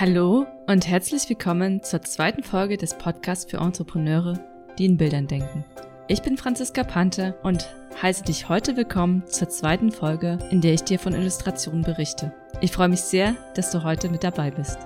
Hallo und herzlich willkommen zur zweiten Folge des Podcasts für Entrepreneure, die in Bildern denken. Ich bin Franziska Pante und heiße dich heute willkommen zur zweiten Folge, in der ich dir von Illustrationen berichte. Ich freue mich sehr, dass du heute mit dabei bist.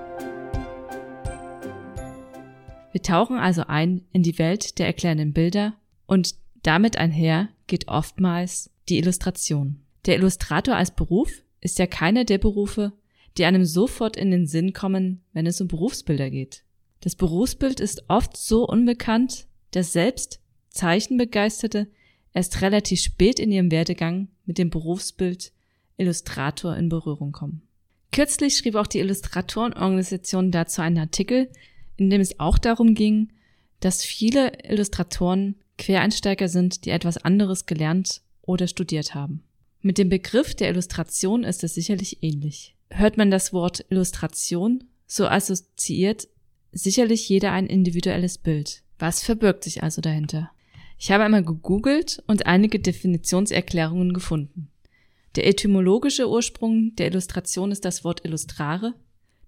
Wir tauchen also ein in die Welt der erklärenden Bilder und damit einher geht oftmals die Illustration. Der Illustrator als Beruf ist ja keiner der Berufe, die einem sofort in den Sinn kommen, wenn es um Berufsbilder geht. Das Berufsbild ist oft so unbekannt, dass selbst Zeichenbegeisterte erst relativ spät in ihrem Werdegang mit dem Berufsbild Illustrator in Berührung kommen. Kürzlich schrieb auch die Illustratorenorganisation dazu einen Artikel, in dem es auch darum ging, dass viele Illustratoren Quereinsteiger sind, die etwas anderes gelernt oder studiert haben. Mit dem Begriff der Illustration ist es sicherlich ähnlich. Hört man das Wort Illustration, so assoziiert sicherlich jeder ein individuelles Bild. Was verbirgt sich also dahinter? Ich habe einmal gegoogelt und einige Definitionserklärungen gefunden. Der etymologische Ursprung der Illustration ist das Wort illustrare,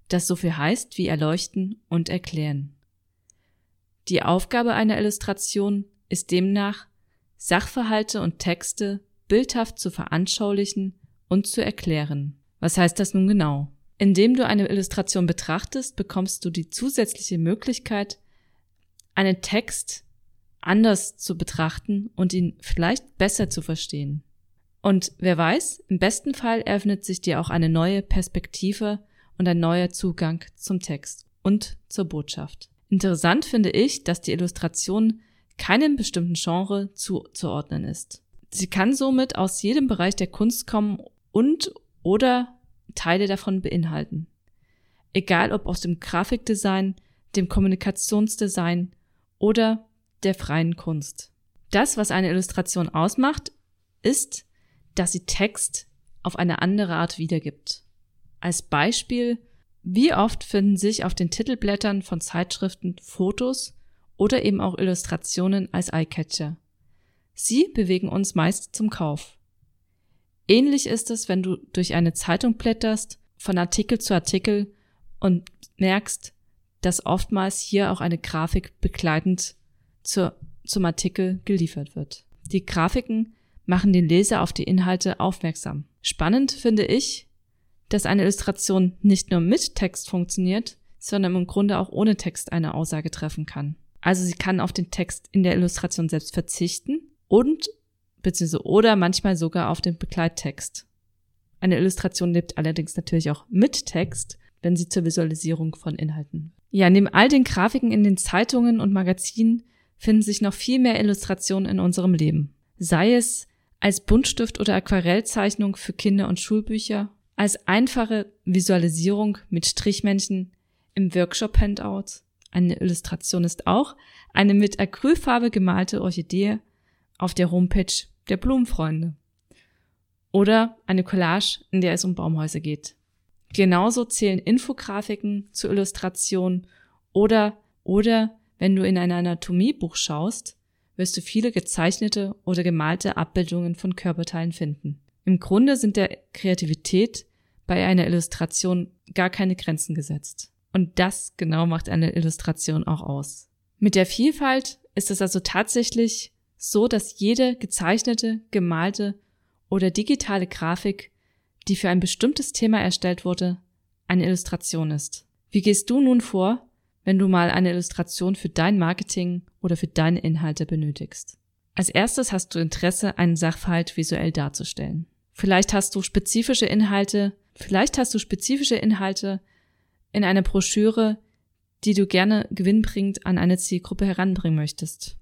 das so viel heißt wie erleuchten und erklären. Die Aufgabe einer Illustration ist demnach, Sachverhalte und Texte bildhaft zu veranschaulichen und zu erklären. Was heißt das nun genau? Indem du eine Illustration betrachtest, bekommst du die zusätzliche Möglichkeit, einen Text anders zu betrachten und ihn vielleicht besser zu verstehen. Und wer weiß, im besten Fall eröffnet sich dir auch eine neue Perspektive und ein neuer Zugang zum Text und zur Botschaft. Interessant finde ich, dass die Illustration keinem bestimmten Genre zuzuordnen ist. Sie kann somit aus jedem Bereich der Kunst kommen und oder Teile davon beinhalten. Egal ob aus dem Grafikdesign, dem Kommunikationsdesign oder der freien Kunst. Das, was eine Illustration ausmacht, ist, dass sie Text auf eine andere Art wiedergibt. Als Beispiel, wie oft finden sich auf den Titelblättern von Zeitschriften Fotos oder eben auch Illustrationen als Eyecatcher. Sie bewegen uns meist zum Kauf. Ähnlich ist es, wenn du durch eine Zeitung blätterst, von Artikel zu Artikel und merkst, dass oftmals hier auch eine Grafik begleitend zur, zum Artikel geliefert wird. Die Grafiken machen den Leser auf die Inhalte aufmerksam. Spannend finde ich, dass eine Illustration nicht nur mit Text funktioniert, sondern im Grunde auch ohne Text eine Aussage treffen kann. Also sie kann auf den Text in der Illustration selbst verzichten und beziehungsweise oder manchmal sogar auf den Begleittext. Eine Illustration lebt allerdings natürlich auch mit Text, wenn sie zur Visualisierung von Inhalten. Ja, neben all den Grafiken in den Zeitungen und Magazinen finden sich noch viel mehr Illustrationen in unserem Leben. Sei es als Buntstift oder Aquarellzeichnung für Kinder- und Schulbücher, als einfache Visualisierung mit Strichmännchen im Workshop-Handout. Eine Illustration ist auch eine mit Acrylfarbe gemalte Orchidee auf der Homepage der Blumenfreunde. Oder eine Collage, in der es um Baumhäuser geht. Genauso zählen Infografiken zur Illustration oder, oder wenn du in ein Anatomiebuch schaust, wirst du viele gezeichnete oder gemalte Abbildungen von Körperteilen finden. Im Grunde sind der Kreativität bei einer Illustration gar keine Grenzen gesetzt. Und das genau macht eine Illustration auch aus. Mit der Vielfalt ist es also tatsächlich so, dass jede gezeichnete, gemalte oder digitale Grafik, die für ein bestimmtes Thema erstellt wurde, eine Illustration ist. Wie gehst du nun vor, wenn du mal eine Illustration für dein Marketing oder für deine Inhalte benötigst? Als erstes hast du Interesse, einen Sachverhalt visuell darzustellen. Vielleicht hast du spezifische Inhalte, vielleicht hast du spezifische Inhalte in einer Broschüre, die du gerne gewinnbringend an eine Zielgruppe heranbringen möchtest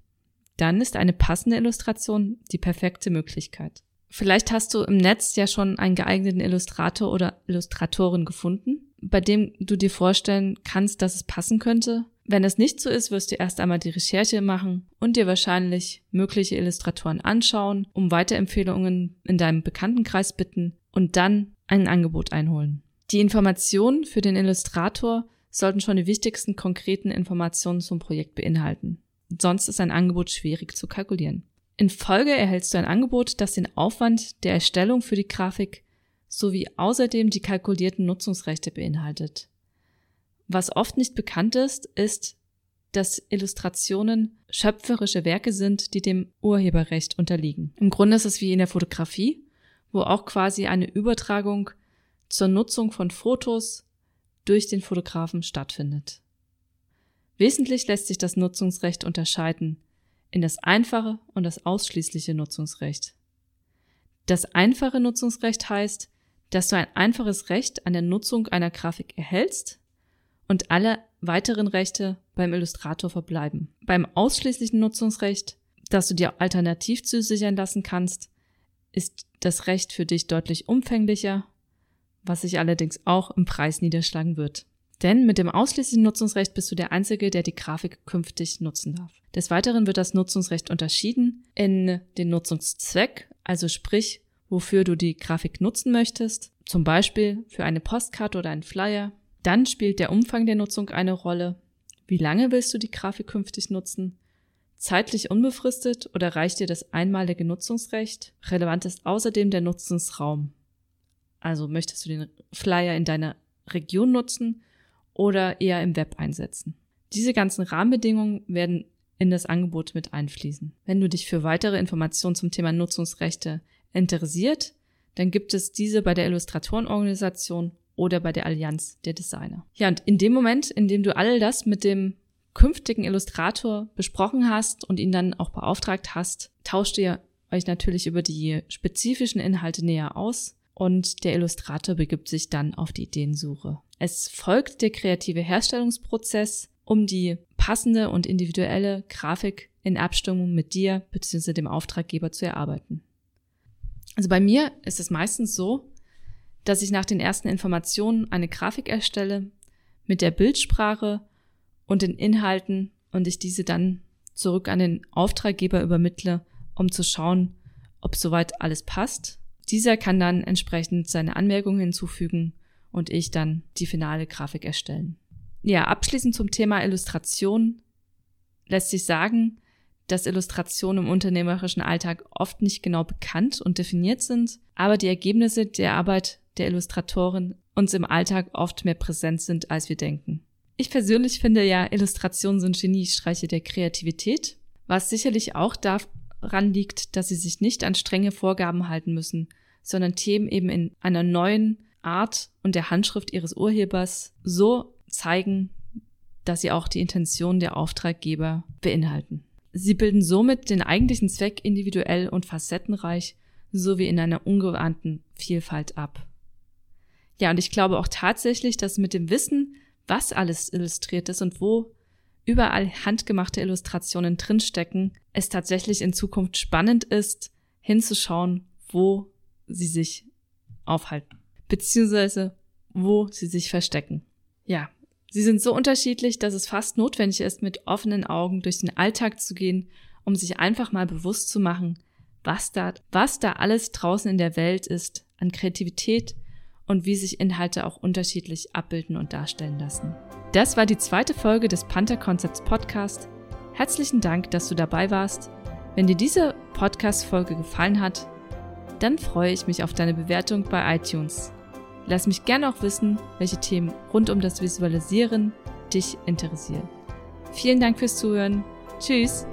dann ist eine passende Illustration die perfekte Möglichkeit. Vielleicht hast du im Netz ja schon einen geeigneten Illustrator oder Illustratorin gefunden, bei dem du dir vorstellen kannst, dass es passen könnte. Wenn es nicht so ist, wirst du erst einmal die Recherche machen und dir wahrscheinlich mögliche Illustratoren anschauen, um Weiterempfehlungen in deinem Bekanntenkreis bitten und dann ein Angebot einholen. Die Informationen für den Illustrator sollten schon die wichtigsten konkreten Informationen zum Projekt beinhalten. Sonst ist ein Angebot schwierig zu kalkulieren. In Folge erhältst du ein Angebot, das den Aufwand der Erstellung für die Grafik sowie außerdem die kalkulierten Nutzungsrechte beinhaltet. was oft nicht bekannt ist, ist, dass Illustrationen schöpferische Werke sind, die dem Urheberrecht unterliegen. Im Grunde ist es wie in der Fotografie, wo auch quasi eine Übertragung zur Nutzung von Fotos durch den Fotografen stattfindet. Wesentlich lässt sich das Nutzungsrecht unterscheiden in das einfache und das ausschließliche Nutzungsrecht. Das einfache Nutzungsrecht heißt, dass du ein einfaches Recht an der Nutzung einer Grafik erhältst und alle weiteren Rechte beim Illustrator verbleiben. Beim ausschließlichen Nutzungsrecht, das du dir alternativ zusichern lassen kannst, ist das Recht für dich deutlich umfänglicher, was sich allerdings auch im Preis niederschlagen wird. Denn mit dem ausschließlichen Nutzungsrecht bist du der Einzige, der die Grafik künftig nutzen darf. Des Weiteren wird das Nutzungsrecht unterschieden in den Nutzungszweck, also sprich, wofür du die Grafik nutzen möchtest, zum Beispiel für eine Postkarte oder einen Flyer. Dann spielt der Umfang der Nutzung eine Rolle. Wie lange willst du die Grafik künftig nutzen? Zeitlich unbefristet oder reicht dir das einmalige Nutzungsrecht? Relevant ist außerdem der Nutzungsraum. Also möchtest du den Flyer in deiner Region nutzen oder eher im Web einsetzen? Diese ganzen Rahmenbedingungen werden in das Angebot mit einfließen. Wenn du dich für weitere Informationen zum Thema Nutzungsrechte interessiert, dann gibt es diese bei der Illustratorenorganisation oder bei der Allianz der Designer. Ja, und in dem Moment, in dem du all das mit dem künftigen Illustrator besprochen hast und ihn dann auch beauftragt hast, tauscht ihr euch natürlich über die spezifischen Inhalte näher aus und der Illustrator begibt sich dann auf die Ideensuche. Es folgt der kreative Herstellungsprozess, um die passende und individuelle Grafik in Abstimmung mit dir bzw. dem Auftraggeber zu erarbeiten. Also bei mir ist es meistens so, dass ich nach den ersten Informationen eine Grafik erstelle mit der Bildsprache und den Inhalten und ich diese dann zurück an den Auftraggeber übermittle, um zu schauen, ob soweit alles passt. Dieser kann dann entsprechend seine Anmerkungen hinzufügen und ich dann die finale Grafik erstellen. Ja, abschließend zum Thema Illustration lässt sich sagen, dass Illustrationen im unternehmerischen Alltag oft nicht genau bekannt und definiert sind, aber die Ergebnisse der Arbeit der Illustratoren uns im Alltag oft mehr präsent sind, als wir denken. Ich persönlich finde ja, Illustrationen sind Geniestreiche der Kreativität, was sicherlich auch daran liegt, dass sie sich nicht an strenge Vorgaben halten müssen, sondern Themen eben in einer neuen Art und der Handschrift ihres Urhebers so zeigen, dass sie auch die Intention der Auftraggeber beinhalten. Sie bilden somit den eigentlichen Zweck individuell und facettenreich sowie in einer ungeahnten Vielfalt ab. Ja, und ich glaube auch tatsächlich, dass mit dem Wissen, was alles illustriert ist und wo überall handgemachte Illustrationen drinstecken, es tatsächlich in Zukunft spannend ist, hinzuschauen, wo sie sich aufhalten, beziehungsweise wo sie sich verstecken. Ja, Sie sind so unterschiedlich, dass es fast notwendig ist, mit offenen Augen durch den Alltag zu gehen, um sich einfach mal bewusst zu machen, was da, was da alles draußen in der Welt ist an Kreativität und wie sich Inhalte auch unterschiedlich abbilden und darstellen lassen. Das war die zweite Folge des Panther Concepts Podcast. Herzlichen Dank, dass du dabei warst. Wenn dir diese Podcast-Folge gefallen hat, dann freue ich mich auf deine Bewertung bei iTunes. Lass mich gerne auch wissen, welche Themen rund um das Visualisieren dich interessieren. Vielen Dank fürs Zuhören. Tschüss!